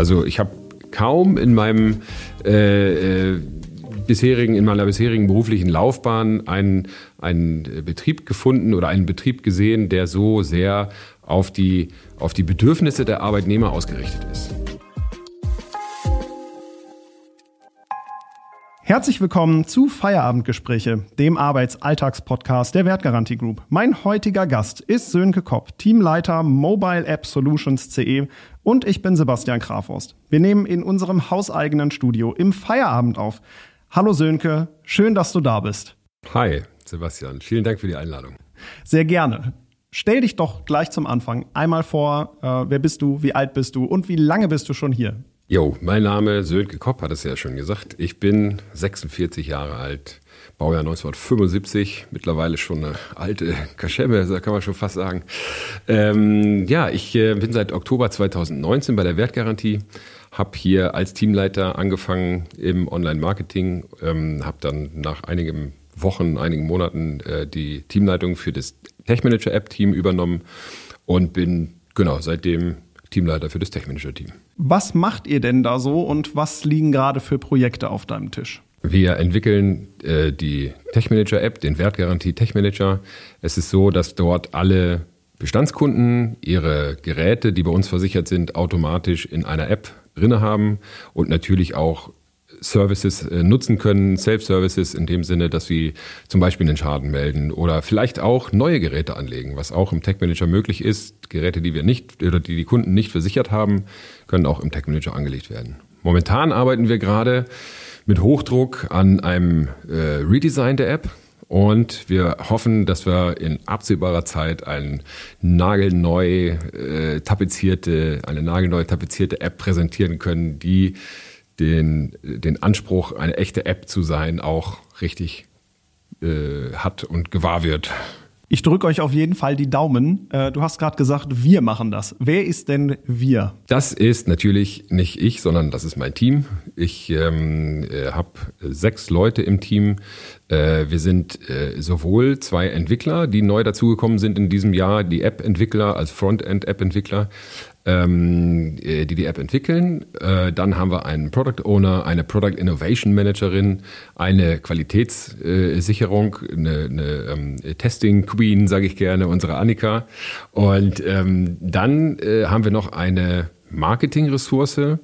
Also ich habe kaum in meinem äh, äh, bisherigen, in meiner bisherigen beruflichen Laufbahn einen, einen Betrieb gefunden oder einen Betrieb gesehen, der so sehr auf die, auf die Bedürfnisse der Arbeitnehmer ausgerichtet ist. Herzlich willkommen zu Feierabendgespräche, dem Arbeitsalltagspodcast der Wertgarantie Group. Mein heutiger Gast ist Sönke Kopp, Teamleiter Mobile App Solutions CE und ich bin Sebastian Krafhorst. Wir nehmen in unserem hauseigenen Studio im Feierabend auf. Hallo Sönke, schön, dass du da bist. Hi Sebastian, vielen Dank für die Einladung. Sehr gerne. Stell dich doch gleich zum Anfang einmal vor, äh, wer bist du, wie alt bist du und wie lange bist du schon hier? Jo, mein Name Sönke Kopp hat es ja schon gesagt. Ich bin 46 Jahre alt, Baujahr 1975, mittlerweile schon eine alte Kaschemme, da kann man schon fast sagen. Ähm, ja, ich äh, bin seit Oktober 2019 bei der Wertgarantie, habe hier als Teamleiter angefangen im Online-Marketing, ähm, habe dann nach einigen Wochen, einigen Monaten äh, die Teamleitung für das Tech-Manager-App-Team übernommen und bin genau seitdem Teamleiter für das Tech-Manager-Team. Was macht ihr denn da so und was liegen gerade für Projekte auf deinem Tisch? Wir entwickeln äh, die Tech-Manager-App, den Wertgarantie Tech-Manager. Es ist so, dass dort alle Bestandskunden ihre Geräte, die bei uns versichert sind, automatisch in einer App drinne haben und natürlich auch Services äh, nutzen können, Self-Services in dem Sinne, dass sie zum Beispiel einen Schaden melden oder vielleicht auch neue Geräte anlegen, was auch im Tech Manager möglich ist. Geräte, die wir nicht oder die die Kunden nicht versichert haben, können auch im Tech Manager angelegt werden. Momentan arbeiten wir gerade mit Hochdruck an einem äh, Redesign der App. Und wir hoffen, dass wir in absehbarer Zeit ein nagelneu äh, tapezierte, eine nagelneu tapezierte App präsentieren können, die den, den Anspruch, eine echte App zu sein, auch richtig äh, hat und gewahr wird. Ich drücke euch auf jeden Fall die Daumen. Äh, du hast gerade gesagt, wir machen das. Wer ist denn wir? Das ist natürlich nicht ich, sondern das ist mein Team. Ich ähm, äh, habe sechs Leute im Team. Äh, wir sind äh, sowohl zwei Entwickler, die neu dazugekommen sind in diesem Jahr, die App-Entwickler als Frontend-App-Entwickler, ähm, äh, die die App entwickeln. Äh, dann haben wir einen Product Owner, eine Product Innovation Managerin, eine Qualitätssicherung, eine, eine ähm, Testing Queen, sage ich gerne, unsere Annika. Und ähm, dann äh, haben wir noch eine Marketing-Ressource,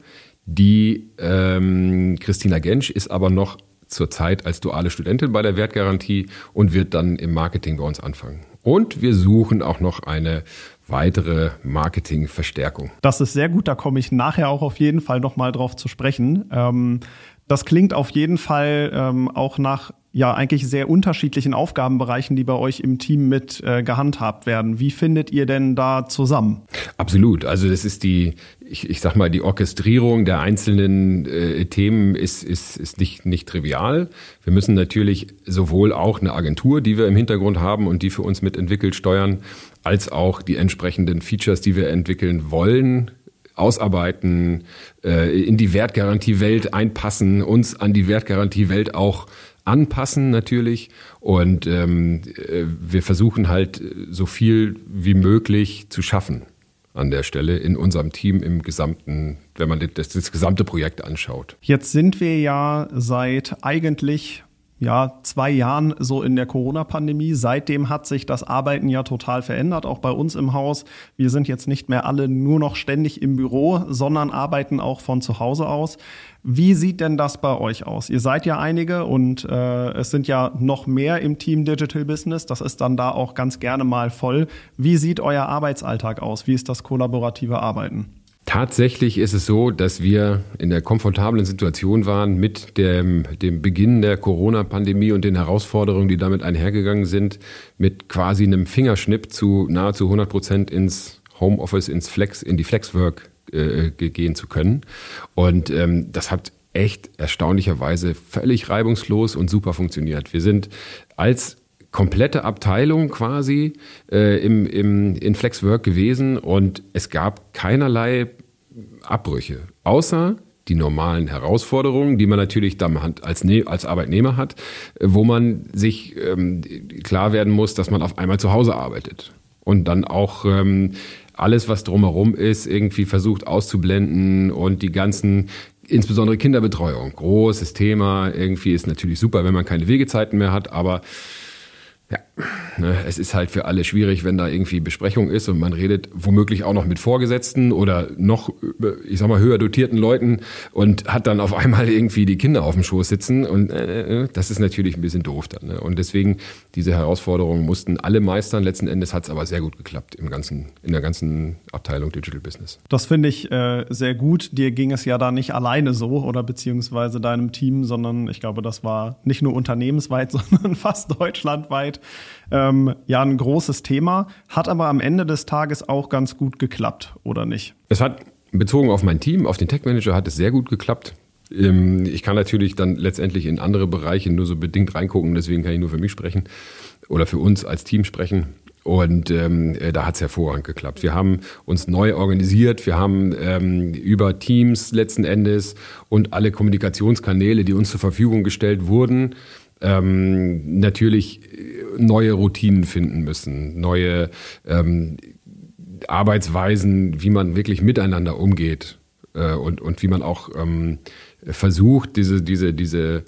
die ähm, Christina Gensch ist aber noch zurzeit als duale Studentin bei der Wertgarantie und wird dann im Marketing bei uns anfangen. Und wir suchen auch noch eine weitere Marketingverstärkung. Das ist sehr gut, da komme ich nachher auch auf jeden Fall nochmal drauf zu sprechen. Ähm, das klingt auf jeden Fall ähm, auch nach ja eigentlich sehr unterschiedlichen Aufgabenbereichen, die bei euch im Team mit äh, gehandhabt werden. Wie findet ihr denn da zusammen? Absolut. Also das ist die, ich, ich sag mal, die Orchestrierung der einzelnen äh, Themen ist, ist, ist nicht, nicht trivial. Wir müssen natürlich sowohl auch eine Agentur, die wir im Hintergrund haben und die für uns mitentwickelt steuern, als auch die entsprechenden Features, die wir entwickeln wollen, ausarbeiten, äh, in die Wertgarantiewelt einpassen, uns an die Wertgarantiewelt auch anpassen natürlich. Und ähm, äh, wir versuchen halt so viel wie möglich zu schaffen an der Stelle in unserem Team im gesamten, wenn man das, das gesamte Projekt anschaut. Jetzt sind wir ja seit eigentlich ja, zwei Jahren so in der Corona-Pandemie. Seitdem hat sich das Arbeiten ja total verändert, auch bei uns im Haus. Wir sind jetzt nicht mehr alle nur noch ständig im Büro, sondern arbeiten auch von zu Hause aus. Wie sieht denn das bei euch aus? Ihr seid ja einige und äh, es sind ja noch mehr im Team Digital Business. Das ist dann da auch ganz gerne mal voll. Wie sieht euer Arbeitsalltag aus? Wie ist das kollaborative Arbeiten? Tatsächlich ist es so, dass wir in der komfortablen Situation waren mit dem, dem Beginn der Corona-Pandemie und den Herausforderungen, die damit einhergegangen sind, mit quasi einem Fingerschnipp zu nahezu 100 Prozent ins Homeoffice, ins Flex, in die Flexwork äh, gehen zu können. Und ähm, das hat echt erstaunlicherweise völlig reibungslos und super funktioniert. Wir sind als komplette Abteilung quasi äh, im, im, in Flexwork gewesen und es gab keinerlei Abbrüche, außer die normalen Herausforderungen, die man natürlich dann als, ne als Arbeitnehmer hat, äh, wo man sich ähm, klar werden muss, dass man auf einmal zu Hause arbeitet und dann auch ähm, alles, was drumherum ist, irgendwie versucht auszublenden und die ganzen insbesondere Kinderbetreuung, großes Thema. Irgendwie ist natürlich super, wenn man keine Wegezeiten mehr hat, aber ja, ne, es ist halt für alle schwierig, wenn da irgendwie Besprechung ist und man redet womöglich auch noch mit Vorgesetzten oder noch, ich sag mal, höher dotierten Leuten und hat dann auf einmal irgendwie die Kinder auf dem Schoß sitzen und äh, äh, das ist natürlich ein bisschen doof dann. Ne? Und deswegen diese Herausforderungen mussten alle meistern. Letzten Endes hat es aber sehr gut geklappt im ganzen, in der ganzen Abteilung Digital Business. Das finde ich äh, sehr gut. Dir ging es ja da nicht alleine so oder beziehungsweise deinem Team, sondern ich glaube, das war nicht nur unternehmensweit, sondern fast deutschlandweit ähm, ja ein großes Thema, hat aber am Ende des Tages auch ganz gut geklappt, oder nicht? Es hat bezogen auf mein Team, auf den Tech Manager, hat es sehr gut geklappt. Ähm, ich kann natürlich dann letztendlich in andere Bereiche nur so bedingt reingucken, deswegen kann ich nur für mich sprechen oder für uns als Team sprechen. Und ähm, äh, da hat es hervorragend geklappt. Wir haben uns neu organisiert, wir haben ähm, über Teams letzten Endes und alle Kommunikationskanäle, die uns zur Verfügung gestellt wurden, ähm, natürlich neue Routinen finden müssen, neue ähm, Arbeitsweisen, wie man wirklich miteinander umgeht äh, und, und wie man auch ähm, versucht, diese, diese, diese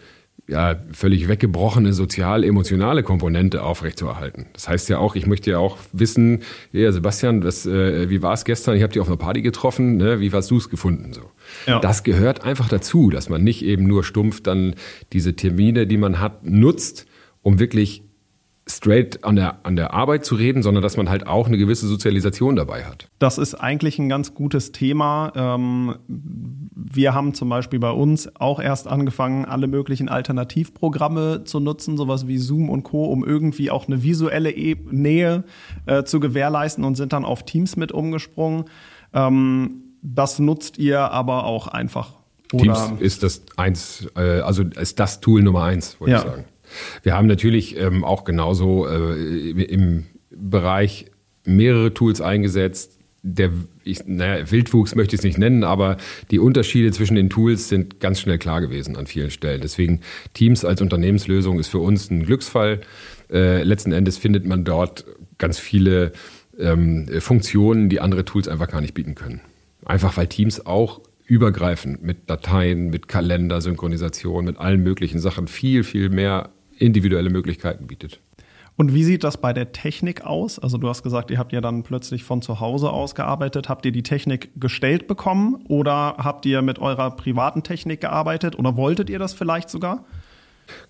ja, völlig weggebrochene sozial-emotionale Komponente aufrechtzuerhalten. Das heißt ja auch, ich möchte ja auch wissen, ja, Sebastian, was, äh, wie war es gestern? Ich habe dich auf einer Party getroffen, ne? wie hast du es gefunden? So. Ja. Das gehört einfach dazu, dass man nicht eben nur stumpf dann diese Termine, die man hat, nutzt, um wirklich straight an der, an der Arbeit zu reden, sondern dass man halt auch eine gewisse Sozialisation dabei hat. Das ist eigentlich ein ganz gutes Thema. Ähm, wir haben zum Beispiel bei uns auch erst angefangen, alle möglichen Alternativprogramme zu nutzen, sowas wie Zoom und Co., um irgendwie auch eine visuelle e Nähe äh, zu gewährleisten und sind dann auf Teams mit umgesprungen. Ähm, das nutzt ihr aber auch einfach. Oder? Teams ist das eins, äh, also ist das Tool Nummer eins, würde ja. ich sagen. Wir haben natürlich ähm, auch genauso äh, im Bereich mehrere Tools eingesetzt. Der ich, naja, Wildwuchs möchte ich es nicht nennen, aber die Unterschiede zwischen den Tools sind ganz schnell klar gewesen an vielen Stellen. Deswegen Teams als Unternehmenslösung ist für uns ein Glücksfall. Äh, letzten Endes findet man dort ganz viele ähm, Funktionen, die andere Tools einfach gar nicht bieten können. Einfach weil Teams auch übergreifend mit Dateien, mit Kalender, Synchronisation, mit allen möglichen Sachen viel, viel mehr individuelle Möglichkeiten bietet. Und wie sieht das bei der Technik aus? Also du hast gesagt, ihr habt ja dann plötzlich von zu Hause aus gearbeitet. Habt ihr die Technik gestellt bekommen oder habt ihr mit eurer privaten Technik gearbeitet oder wolltet ihr das vielleicht sogar?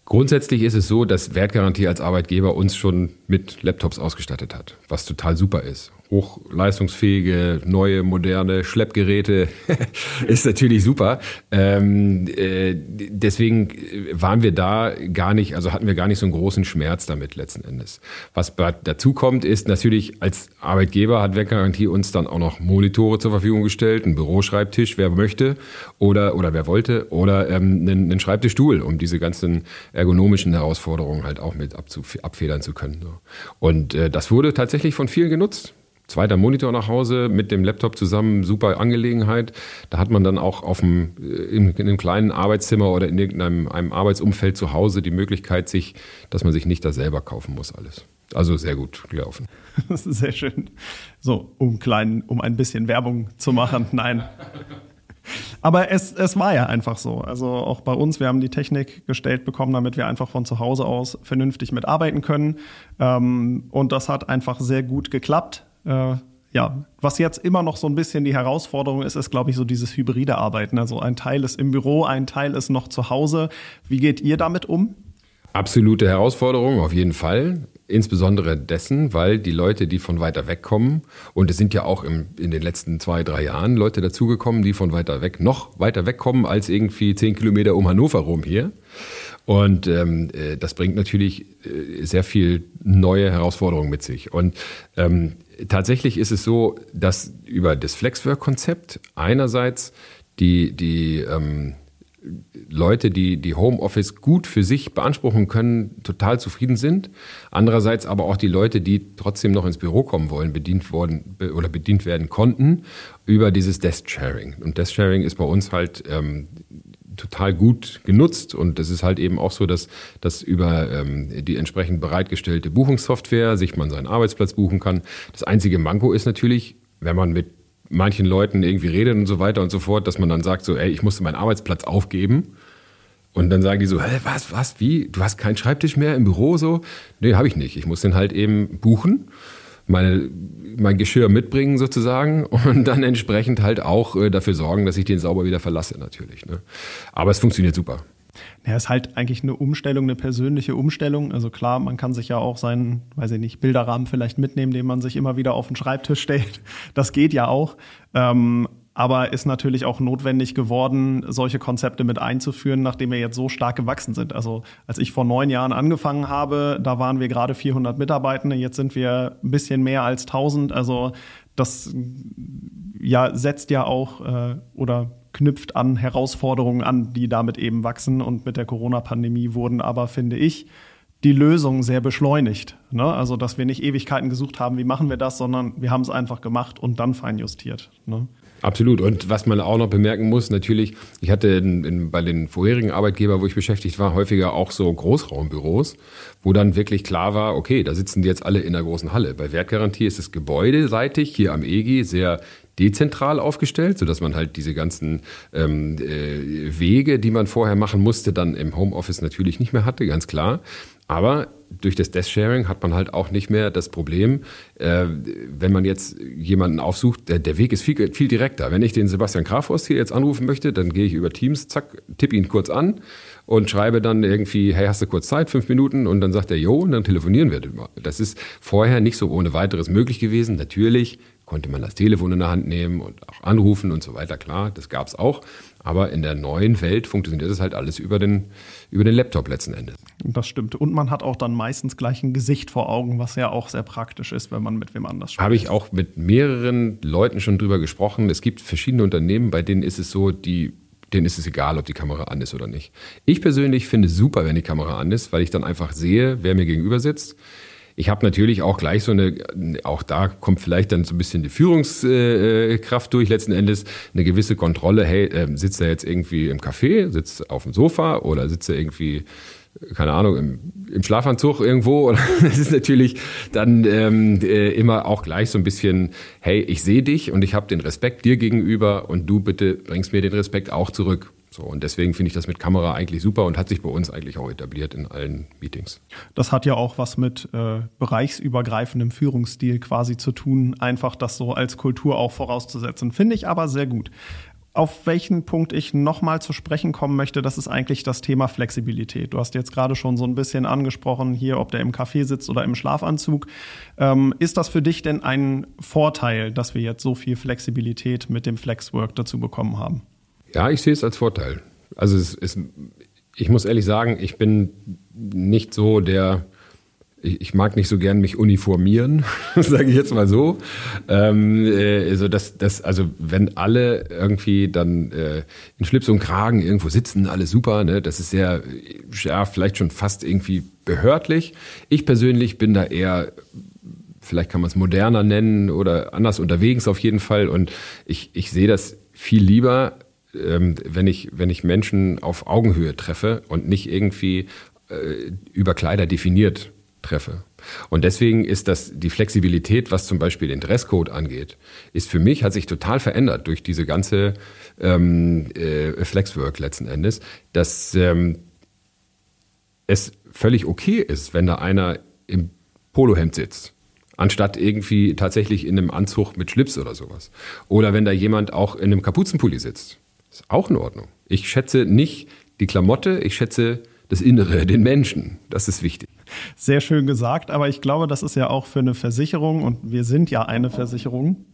Grundsätzlich ist es so, dass Wertgarantie als Arbeitgeber uns schon mit Laptops ausgestattet hat, was total super ist hochleistungsfähige, neue, moderne Schleppgeräte ist natürlich super. Ähm, äh, deswegen waren wir da gar nicht, also hatten wir gar nicht so einen großen Schmerz damit letzten Endes. Was dazu kommt, ist natürlich als Arbeitgeber hat Werkgarantie uns dann auch noch Monitore zur Verfügung gestellt, einen Büroschreibtisch, wer möchte oder, oder wer wollte, oder ähm, einen, einen Schreibtischstuhl, um diese ganzen ergonomischen Herausforderungen halt auch mit abfedern zu können. Und äh, das wurde tatsächlich von vielen genutzt zweiter Monitor nach Hause mit dem Laptop zusammen, super Angelegenheit. Da hat man dann auch auf dem, äh, in, in einem kleinen Arbeitszimmer oder in irgendeinem einem Arbeitsumfeld zu Hause die Möglichkeit, sich, dass man sich nicht da selber kaufen muss alles. Also sehr gut gelaufen. Das ist sehr schön. So, um klein, um ein bisschen Werbung zu machen. Nein. Aber es, es war ja einfach so. Also auch bei uns, wir haben die Technik gestellt bekommen, damit wir einfach von zu Hause aus vernünftig mitarbeiten können. Ähm, und das hat einfach sehr gut geklappt. Äh, ja, was jetzt immer noch so ein bisschen die Herausforderung ist, ist, glaube ich, so dieses hybride Arbeiten. Also ein Teil ist im Büro, ein Teil ist noch zu Hause. Wie geht ihr damit um? Absolute Herausforderung, auf jeden Fall. Insbesondere dessen, weil die Leute, die von weiter weg kommen, und es sind ja auch im, in den letzten zwei, drei Jahren Leute dazugekommen, die von weiter weg, noch weiter wegkommen als irgendwie zehn Kilometer um Hannover rum hier. Und ähm, äh, das bringt natürlich äh, sehr viel neue Herausforderungen mit sich. Und ähm, tatsächlich ist es so, dass über das Flexwork-Konzept einerseits die, die ähm, Leute, die die Homeoffice gut für sich beanspruchen können, total zufrieden sind. Andererseits aber auch die Leute, die trotzdem noch ins Büro kommen wollen, bedient worden oder bedient werden konnten über dieses Desk Sharing. Und Desk Sharing ist bei uns halt ähm, total gut genutzt und es ist halt eben auch so, dass, dass über ähm, die entsprechend bereitgestellte Buchungssoftware sich man seinen Arbeitsplatz buchen kann. Das einzige Manko ist natürlich, wenn man mit manchen Leuten irgendwie redet und so weiter und so fort, dass man dann sagt so, ey, ich musste meinen Arbeitsplatz aufgeben. Und dann sagen die so, hä, was, was, wie? Du hast keinen Schreibtisch mehr im Büro so? Nee, habe ich nicht. Ich muss den halt eben buchen, meine, mein Geschirr mitbringen sozusagen und dann entsprechend halt auch äh, dafür sorgen, dass ich den sauber wieder verlasse natürlich. Ne? Aber es funktioniert super. Ja, ist halt eigentlich eine Umstellung, eine persönliche Umstellung. Also klar, man kann sich ja auch seinen, weiß ich nicht, Bilderrahmen vielleicht mitnehmen, den man sich immer wieder auf den Schreibtisch stellt. Das geht ja auch. Ähm, aber ist natürlich auch notwendig geworden, solche Konzepte mit einzuführen, nachdem wir jetzt so stark gewachsen sind. Also als ich vor neun Jahren angefangen habe, da waren wir gerade 400 Mitarbeitende, jetzt sind wir ein bisschen mehr als 1000. Also das ja setzt ja auch äh, oder knüpft an Herausforderungen an, die damit eben wachsen. Und mit der Corona-Pandemie wurden aber, finde ich, die Lösungen sehr beschleunigt. Ne? Also, dass wir nicht Ewigkeiten gesucht haben, wie machen wir das, sondern wir haben es einfach gemacht und dann feinjustiert. Ne? Absolut. Und was man auch noch bemerken muss, natürlich, ich hatte in, in, bei den vorherigen Arbeitgebern, wo ich beschäftigt war, häufiger auch so Großraumbüros, wo dann wirklich klar war, okay, da sitzen die jetzt alle in der großen Halle. Bei Wertgarantie ist das gebäudeseitig hier am EGI sehr dezentral aufgestellt, sodass man halt diese ganzen ähm, äh, Wege, die man vorher machen musste, dann im Homeoffice natürlich nicht mehr hatte, ganz klar. Aber durch das Desk-Sharing hat man halt auch nicht mehr das Problem, äh, wenn man jetzt jemanden aufsucht, der, der Weg ist viel, viel direkter. Wenn ich den Sebastian Grafhorst hier jetzt anrufen möchte, dann gehe ich über Teams, zack, tippe ihn kurz an und schreibe dann irgendwie, hey, hast du kurz Zeit, fünf Minuten? Und dann sagt er, jo, und dann telefonieren wir. Das ist vorher nicht so ohne weiteres möglich gewesen. Natürlich konnte man das Telefon in der Hand nehmen und auch anrufen und so weiter, klar, das gab es auch. Aber in der neuen Welt funktioniert das halt alles über den, über den Laptop letzten Endes. Das stimmt. Und man hat auch dann meistens gleich ein Gesicht vor Augen, was ja auch sehr praktisch ist, wenn man mit wem anders spricht. Habe ich auch mit mehreren Leuten schon drüber gesprochen. Es gibt verschiedene Unternehmen, bei denen ist es so, die denen ist es egal, ob die Kamera an ist oder nicht. Ich persönlich finde es super, wenn die Kamera an ist, weil ich dann einfach sehe, wer mir gegenüber sitzt. Ich habe natürlich auch gleich so eine, auch da kommt vielleicht dann so ein bisschen die Führungskraft durch, letzten Endes eine gewisse Kontrolle. Hey, äh, sitzt er jetzt irgendwie im Café, sitzt auf dem Sofa oder sitzt er irgendwie keine Ahnung, im, im Schlafanzug irgendwo. Das ist natürlich dann ähm, äh, immer auch gleich so ein bisschen, hey, ich sehe dich und ich habe den Respekt dir gegenüber und du bitte bringst mir den Respekt auch zurück. So, und deswegen finde ich das mit Kamera eigentlich super und hat sich bei uns eigentlich auch etabliert in allen Meetings. Das hat ja auch was mit äh, bereichsübergreifendem Führungsstil quasi zu tun, einfach das so als Kultur auch vorauszusetzen. Finde ich aber sehr gut. Auf welchen Punkt ich nochmal zu sprechen kommen möchte, das ist eigentlich das Thema Flexibilität. Du hast jetzt gerade schon so ein bisschen angesprochen, hier, ob der im Café sitzt oder im Schlafanzug. Ähm, ist das für dich denn ein Vorteil, dass wir jetzt so viel Flexibilität mit dem Flexwork dazu bekommen haben? Ja, ich sehe es als Vorteil. Also es ist, ich muss ehrlich sagen, ich bin nicht so der, ich mag nicht so gern mich uniformieren, sage ich jetzt mal so. Ähm, äh, also, das, das, also wenn alle irgendwie dann äh, in Schlips und Kragen irgendwo sitzen, alles super, ne? das ist sehr, ja, vielleicht schon fast irgendwie behördlich. Ich persönlich bin da eher vielleicht kann man es moderner nennen oder anders unterwegs auf jeden Fall. Und ich, ich sehe das viel lieber, wenn, ich, wenn ich Menschen auf Augenhöhe treffe und nicht irgendwie äh, über Kleider definiert treffe. Und deswegen ist das die Flexibilität, was zum Beispiel den Dresscode angeht, ist für mich, hat sich total verändert durch diese ganze ähm, äh, Flexwork letzten Endes, dass ähm, es völlig okay ist, wenn da einer im Polohemd sitzt anstatt irgendwie tatsächlich in einem Anzug mit Schlips oder sowas. Oder wenn da jemand auch in einem Kapuzenpulli sitzt. Ist auch in Ordnung. Ich schätze nicht die Klamotte, ich schätze das Innere, den Menschen. Das ist wichtig. Sehr schön gesagt, aber ich glaube, das ist ja auch für eine Versicherung, und wir sind ja eine Versicherung,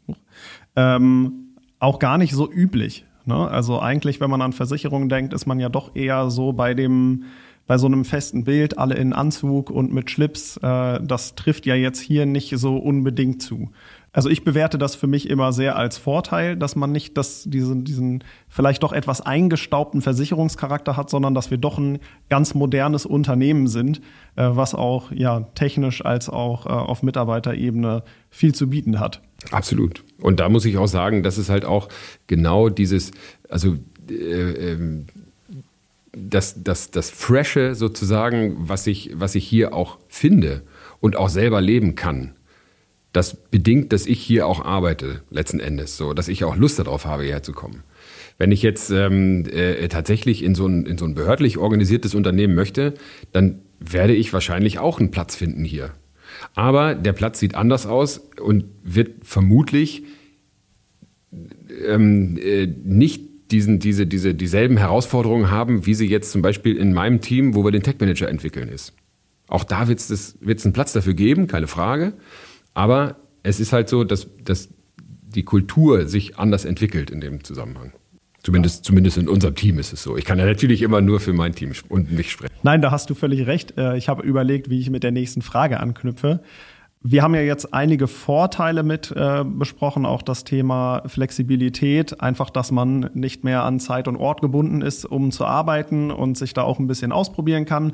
ähm, auch gar nicht so üblich. Ne? Also eigentlich, wenn man an Versicherungen denkt, ist man ja doch eher so bei dem, bei so einem festen Bild, alle in Anzug und mit Schlips. Äh, das trifft ja jetzt hier nicht so unbedingt zu. Also ich bewerte das für mich immer sehr als Vorteil, dass man nicht das, diesen, diesen vielleicht doch etwas eingestaubten Versicherungscharakter hat, sondern dass wir doch ein ganz modernes Unternehmen sind, äh, was auch ja technisch als auch äh, auf Mitarbeiterebene viel zu bieten hat. Absolut. Und da muss ich auch sagen, das ist halt auch genau dieses, also äh, ähm, das, das, das Freshe sozusagen, was ich, was ich hier auch finde und auch selber leben kann das bedingt, dass ich hier auch arbeite, letzten Endes, so, dass ich auch Lust darauf habe, hierher zu kommen. Wenn ich jetzt ähm, äh, tatsächlich in so, ein, in so ein behördlich organisiertes Unternehmen möchte, dann werde ich wahrscheinlich auch einen Platz finden hier. Aber der Platz sieht anders aus und wird vermutlich ähm, äh, nicht diesen, diese, diese, dieselben Herausforderungen haben, wie sie jetzt zum Beispiel in meinem Team, wo wir den Tech Manager entwickeln, ist. Auch da wird es einen Platz dafür geben, keine Frage. Aber es ist halt so, dass, dass die Kultur sich anders entwickelt in dem Zusammenhang. Zumindest, zumindest in unserem Team ist es so. Ich kann ja natürlich immer nur für mein Team und mich sprechen. Nein, da hast du völlig recht. Äh, ich habe überlegt, wie ich mit der nächsten Frage anknüpfe. Wir haben ja jetzt einige Vorteile mit äh, besprochen, auch das Thema Flexibilität, einfach, dass man nicht mehr an Zeit und Ort gebunden ist, um zu arbeiten und sich da auch ein bisschen ausprobieren kann.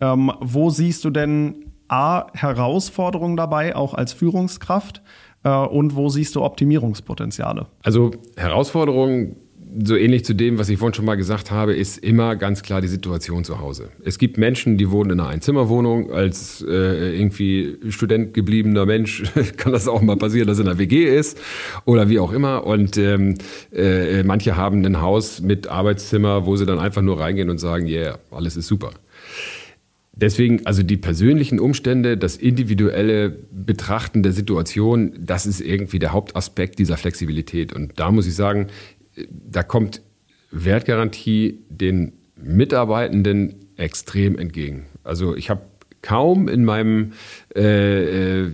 Ähm, wo siehst du denn A, Herausforderungen dabei, auch als Führungskraft? Äh, und wo siehst du Optimierungspotenziale? Also Herausforderungen so ähnlich zu dem, was ich vorhin schon mal gesagt habe, ist immer ganz klar die Situation zu Hause. Es gibt Menschen, die wohnen in einer Einzimmerwohnung. Als äh, irgendwie Student gebliebener Mensch kann das auch mal passieren, dass er in einer WG ist oder wie auch immer. Und ähm, äh, manche haben ein Haus mit Arbeitszimmer, wo sie dann einfach nur reingehen und sagen, yeah, alles ist super. Deswegen, also die persönlichen Umstände, das individuelle Betrachten der Situation, das ist irgendwie der Hauptaspekt dieser Flexibilität. Und da muss ich sagen, da kommt Wertgarantie den Mitarbeitenden extrem entgegen. Also ich habe kaum in meinem äh, äh,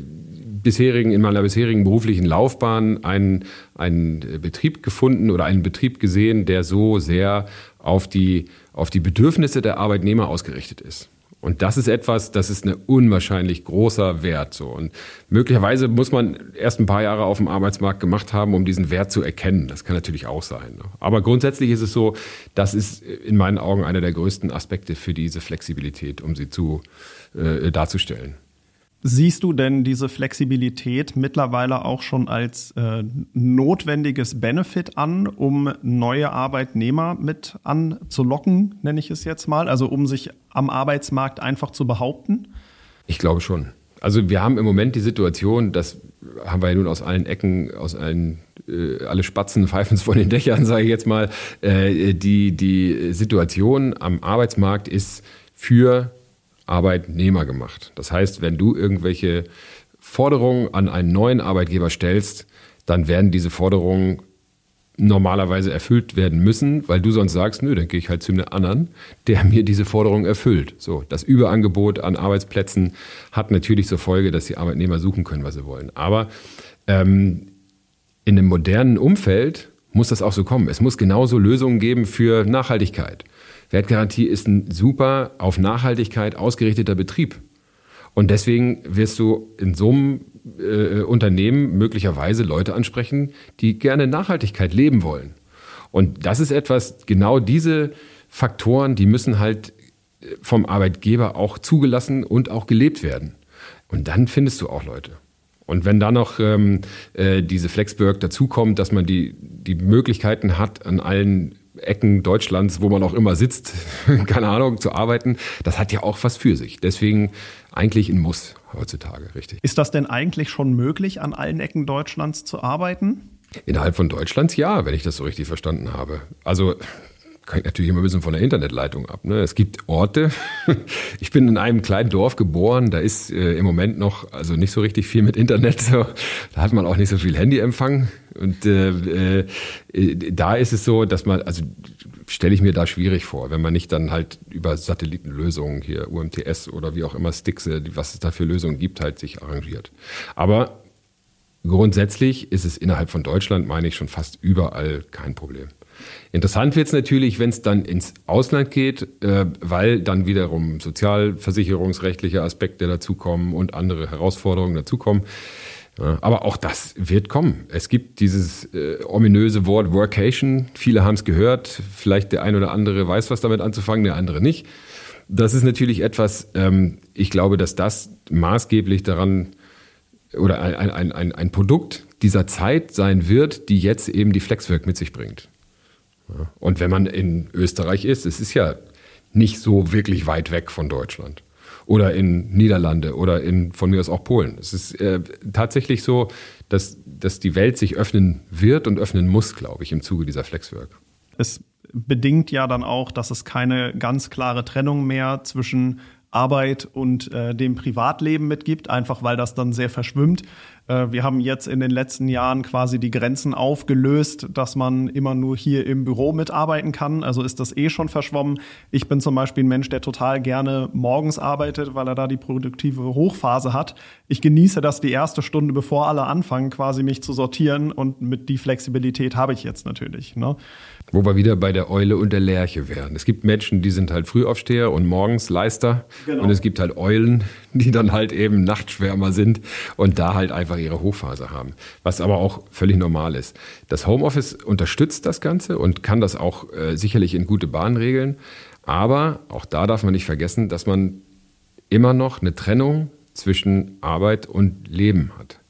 bisherigen, in meiner bisherigen beruflichen Laufbahn einen, einen Betrieb gefunden oder einen Betrieb gesehen, der so sehr auf die, auf die Bedürfnisse der Arbeitnehmer ausgerichtet ist. Und das ist etwas, das ist ein unwahrscheinlich großer Wert. So. Und möglicherweise muss man erst ein paar Jahre auf dem Arbeitsmarkt gemacht haben, um diesen Wert zu erkennen. Das kann natürlich auch sein. Ne? Aber grundsätzlich ist es so, das ist in meinen Augen einer der größten Aspekte für diese Flexibilität, um sie zu, äh, darzustellen. Siehst du denn diese Flexibilität mittlerweile auch schon als äh, notwendiges Benefit an, um neue Arbeitnehmer mit anzulocken, nenne ich es jetzt mal, also um sich am Arbeitsmarkt einfach zu behaupten? Ich glaube schon. Also wir haben im Moment die Situation, das haben wir ja nun aus allen Ecken, aus allen äh, alle Spatzen pfeifen es von den Dächern, sage ich jetzt mal. Äh, die, die Situation am Arbeitsmarkt ist für Arbeitnehmer gemacht. Das heißt, wenn du irgendwelche Forderungen an einen neuen Arbeitgeber stellst, dann werden diese Forderungen normalerweise erfüllt werden müssen, weil du sonst sagst, nö, dann gehe ich halt zu einem anderen, der mir diese Forderung erfüllt. So, das Überangebot an Arbeitsplätzen hat natürlich zur Folge, dass die Arbeitnehmer suchen können, was sie wollen. Aber ähm, in einem modernen Umfeld muss das auch so kommen. Es muss genauso Lösungen geben für Nachhaltigkeit. Wertgarantie ist ein super auf Nachhaltigkeit ausgerichteter Betrieb. Und deswegen wirst du in so einem äh, Unternehmen möglicherweise Leute ansprechen, die gerne Nachhaltigkeit leben wollen. Und das ist etwas, genau diese Faktoren, die müssen halt äh, vom Arbeitgeber auch zugelassen und auch gelebt werden. Und dann findest du auch Leute. Und wenn da noch ähm, äh, diese Flexburg dazukommt, dass man die, die Möglichkeiten hat, an allen Ecken Deutschlands, wo man auch immer sitzt, keine Ahnung, zu arbeiten, das hat ja auch was für sich. Deswegen eigentlich ein Muss heutzutage, richtig. Ist das denn eigentlich schon möglich, an allen Ecken Deutschlands zu arbeiten? Innerhalb von Deutschlands ja, wenn ich das so richtig verstanden habe. Also hängt natürlich immer ein bisschen von der Internetleitung ab. Ne? Es gibt Orte. Ich bin in einem kleinen Dorf geboren. Da ist äh, im Moment noch also nicht so richtig viel mit Internet. So. Da hat man auch nicht so viel Handyempfang. Und äh, äh, da ist es so, dass man, also stelle ich mir da schwierig vor, wenn man nicht dann halt über Satellitenlösungen hier, UMTS oder wie auch immer Sticks, was es da für Lösungen gibt, halt sich arrangiert. Aber grundsätzlich ist es innerhalb von Deutschland, meine ich, schon fast überall kein Problem. Interessant wird es natürlich, wenn es dann ins Ausland geht, äh, weil dann wiederum sozialversicherungsrechtliche Aspekte dazukommen und andere Herausforderungen dazukommen. Ja, aber auch das wird kommen. Es gibt dieses äh, ominöse Wort Workation. Viele haben es gehört. Vielleicht der ein oder andere weiß, was damit anzufangen, der andere nicht. Das ist natürlich etwas, ähm, ich glaube, dass das maßgeblich daran oder ein, ein, ein, ein Produkt dieser Zeit sein wird, die jetzt eben die Flexwork mit sich bringt. Und wenn man in Österreich ist, es ist ja nicht so wirklich weit weg von Deutschland. oder in Niederlande oder in von mir aus auch Polen. Es ist äh, tatsächlich so, dass, dass die Welt sich öffnen wird und öffnen muss, glaube ich, im Zuge dieser Flexwork. Es bedingt ja dann auch, dass es keine ganz klare Trennung mehr zwischen Arbeit und äh, dem Privatleben mitgibt, einfach weil das dann sehr verschwimmt. Äh, wir haben jetzt in den letzten Jahren quasi die Grenzen aufgelöst, dass man immer nur hier im Büro mitarbeiten kann. Also ist das eh schon verschwommen. Ich bin zum Beispiel ein Mensch, der total gerne morgens arbeitet, weil er da die produktive Hochphase hat. Ich genieße das die erste Stunde, bevor alle anfangen, quasi mich zu sortieren und mit die Flexibilität habe ich jetzt natürlich. Ne? Wo wir wieder bei der Eule und der Lerche wären. Es gibt Menschen, die sind halt Frühaufsteher und morgens Leister. Genau. Und es gibt halt Eulen, die dann halt eben Nachtschwärmer sind und da halt einfach ihre Hochphase haben. Was aber auch völlig normal ist. Das Homeoffice unterstützt das Ganze und kann das auch äh, sicherlich in gute Bahn regeln. Aber auch da darf man nicht vergessen, dass man immer noch eine Trennung zwischen Arbeit und Leben hat.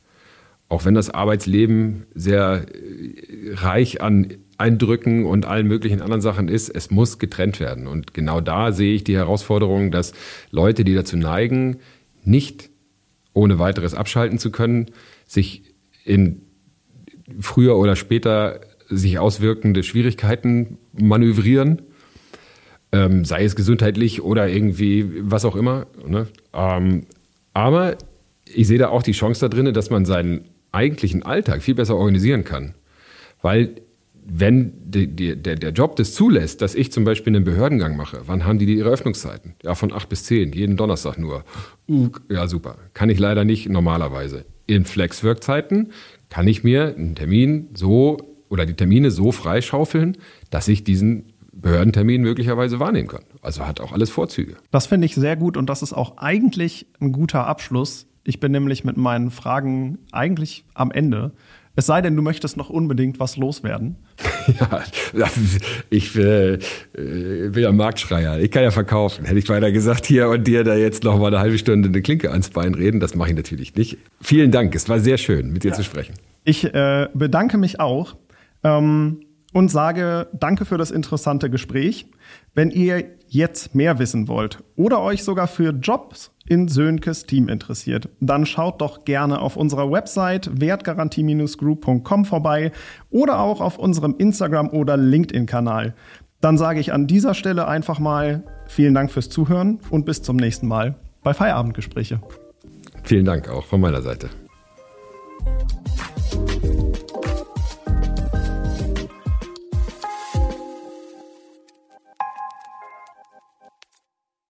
Auch wenn das Arbeitsleben sehr äh, reich an Eindrücken und allen möglichen anderen Sachen ist, es muss getrennt werden. Und genau da sehe ich die Herausforderung, dass Leute, die dazu neigen, nicht ohne weiteres abschalten zu können, sich in früher oder später sich auswirkende Schwierigkeiten manövrieren, ähm, sei es gesundheitlich oder irgendwie was auch immer. Ne? Ähm, aber ich sehe da auch die Chance da drin, dass man seinen eigentlichen Alltag viel besser organisieren kann. Weil wenn die, die, der, der Job das zulässt, dass ich zum Beispiel einen Behördengang mache, wann haben die ihre Öffnungszeiten? Ja, von 8 bis 10, jeden Donnerstag nur. Uh, ja, super. Kann ich leider nicht normalerweise. In Flexwork-Zeiten kann ich mir einen Termin so oder die Termine so freischaufeln, dass ich diesen Behördentermin möglicherweise wahrnehmen kann. Also hat auch alles Vorzüge. Das finde ich sehr gut und das ist auch eigentlich ein guter Abschluss. Ich bin nämlich mit meinen Fragen eigentlich am Ende. Es sei denn, du möchtest noch unbedingt was loswerden. Ja, ich äh, bin ja Marktschreier. Ich kann ja verkaufen. Hätte ich weiter gesagt hier und dir da jetzt noch mal eine halbe Stunde eine Klinke ans Bein reden, das mache ich natürlich nicht. Vielen Dank. Es war sehr schön, mit dir ja. zu sprechen. Ich äh, bedanke mich auch ähm, und sage Danke für das interessante Gespräch. Wenn ihr jetzt mehr wissen wollt oder euch sogar für Jobs in Sönkes Team interessiert, dann schaut doch gerne auf unserer Website wertgarantie-group.com vorbei oder auch auf unserem Instagram- oder LinkedIn-Kanal. Dann sage ich an dieser Stelle einfach mal vielen Dank fürs Zuhören und bis zum nächsten Mal bei Feierabendgespräche. Vielen Dank auch von meiner Seite.